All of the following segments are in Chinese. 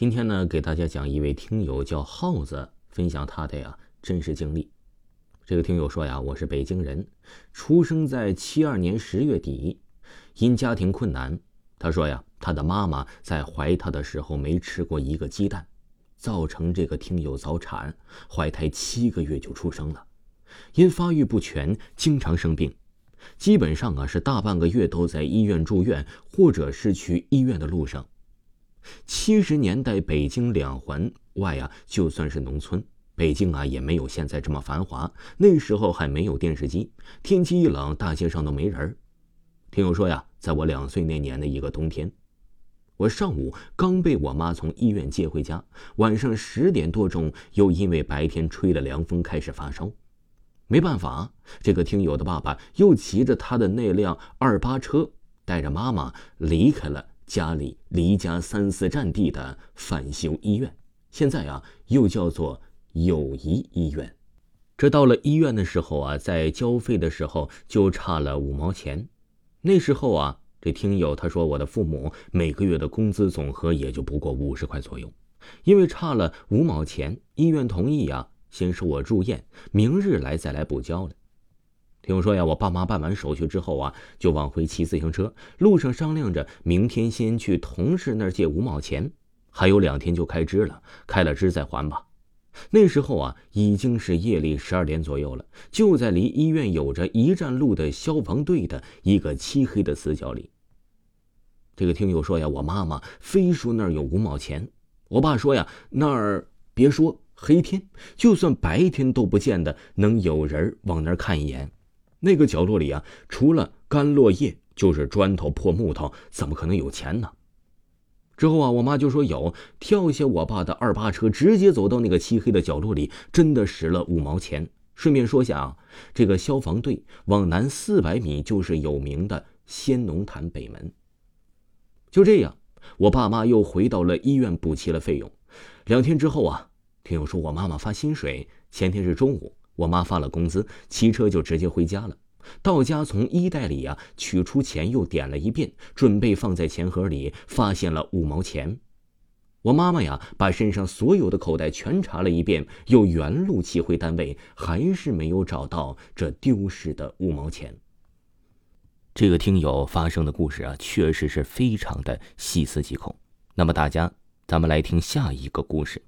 今天呢，给大家讲一位听友叫耗子分享他的呀真实经历。这个听友说呀，我是北京人，出生在七二年十月底，因家庭困难，他说呀，他的妈妈在怀他的时候没吃过一个鸡蛋，造成这个听友早产，怀胎七个月就出生了，因发育不全，经常生病，基本上啊是大半个月都在医院住院，或者是去医院的路上。七十年代北京两环外啊，就算是农村，北京啊也没有现在这么繁华。那时候还没有电视机，天气一冷，大街上都没人。听友说呀，在我两岁那年的一个冬天，我上午刚被我妈从医院接回家，晚上十点多钟又因为白天吹了凉风开始发烧。没办法，这个听友的爸爸又骑着他的那辆二八车，带着妈妈离开了。家里离家三四站地的返修医院，现在啊又叫做友谊医院。这到了医院的时候啊，在交费的时候就差了五毛钱。那时候啊，这听友他说我的父母每个月的工资总和也就不过五十块左右，因为差了五毛钱，医院同意呀，先收我住院，明日来再来补交了。听说呀，我爸妈办完手续之后啊，就往回骑自行车。路上商量着，明天先去同事那儿借五毛钱，还有两天就开支了，开了支再还吧。那时候啊，已经是夜里十二点左右了，就在离医院有着一站路的消防队的一个漆黑的死角里。这个听友说呀，我妈妈非说那儿有五毛钱，我爸说呀，那儿别说黑天，就算白天都不见得能有人往那儿看一眼。那个角落里啊，除了干落叶，就是砖头、破木头，怎么可能有钱呢？之后啊，我妈就说有，跳下我爸的二八车，直接走到那个漆黑的角落里，真的拾了五毛钱。顺便说下啊，这个消防队往南四百米就是有名的仙农坛北门。就这样，我爸妈又回到了医院补齐了费用。两天之后啊，听友说我妈妈发薪水，前天是中午。我妈发了工资，骑车就直接回家了。到家从衣袋里呀取出钱，又点了一遍，准备放在钱盒里，发现了五毛钱。我妈妈呀把身上所有的口袋全查了一遍，又原路骑回单位，还是没有找到这丢失的五毛钱。这个听友发生的故事啊，确实是非常的细思极恐。那么大家，咱们来听下一个故事。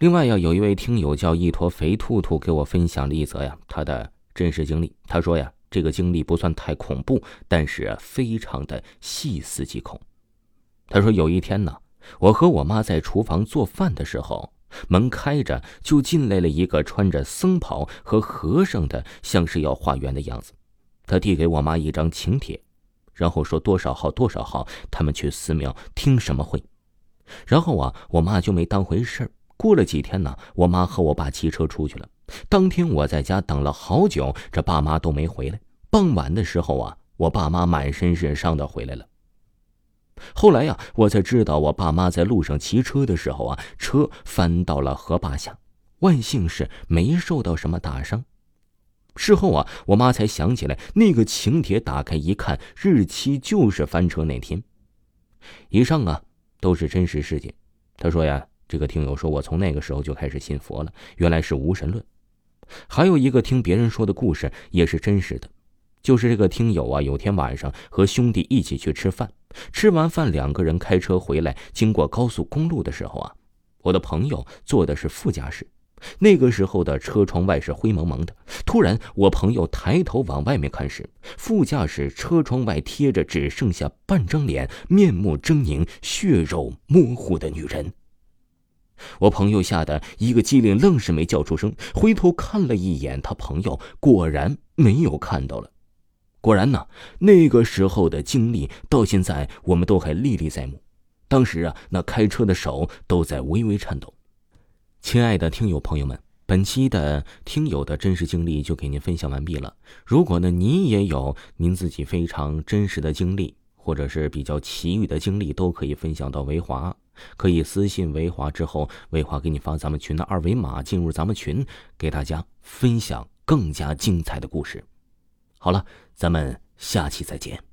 另外呀，有一位听友叫一坨肥兔兔，给我分享了一则呀他的真实经历。他说呀，这个经历不算太恐怖，但是非常的细思极恐。他说有一天呢，我和我妈在厨房做饭的时候，门开着，就进来了一个穿着僧袍和和尚的，像是要化缘的样子。他递给我妈一张请帖，然后说多少号多少号，他们去寺庙听什么会。然后啊，我妈就没当回事儿。过了几天呢，我妈和我爸骑车出去了。当天我在家等了好久，这爸妈都没回来。傍晚的时候啊，我爸妈满身是伤的回来了。后来呀，我才知道我爸妈在路上骑车的时候啊，车翻到了河坝下，万幸是没受到什么大伤。事后啊，我妈才想起来，那个请帖打开一看，日期就是翻车那天。以上啊，都是真实事件。他说呀。这个听友说：“我从那个时候就开始信佛了，原来是无神论。”还有一个听别人说的故事也是真实的，就是这个听友啊，有天晚上和兄弟一起去吃饭，吃完饭两个人开车回来，经过高速公路的时候啊，我的朋友坐的是副驾驶，那个时候的车窗外是灰蒙蒙的。突然，我朋友抬头往外面看时，副驾驶车窗外贴着只剩下半张脸、面目狰狞、血肉模糊的女人。我朋友吓得一个机灵，愣是没叫出声，回头看了一眼他朋友，果然没有看到了。果然呢，那个时候的经历到现在我们都还历历在目。当时啊，那开车的手都在微微颤抖。亲爱的听友朋友们，本期的听友的真实经历就给您分享完毕了。如果呢，您也有您自己非常真实的经历，或者是比较奇遇的经历，都可以分享到维华。可以私信维华之后，维华给你发咱们群的二维码，进入咱们群，给大家分享更加精彩的故事。好了，咱们下期再见。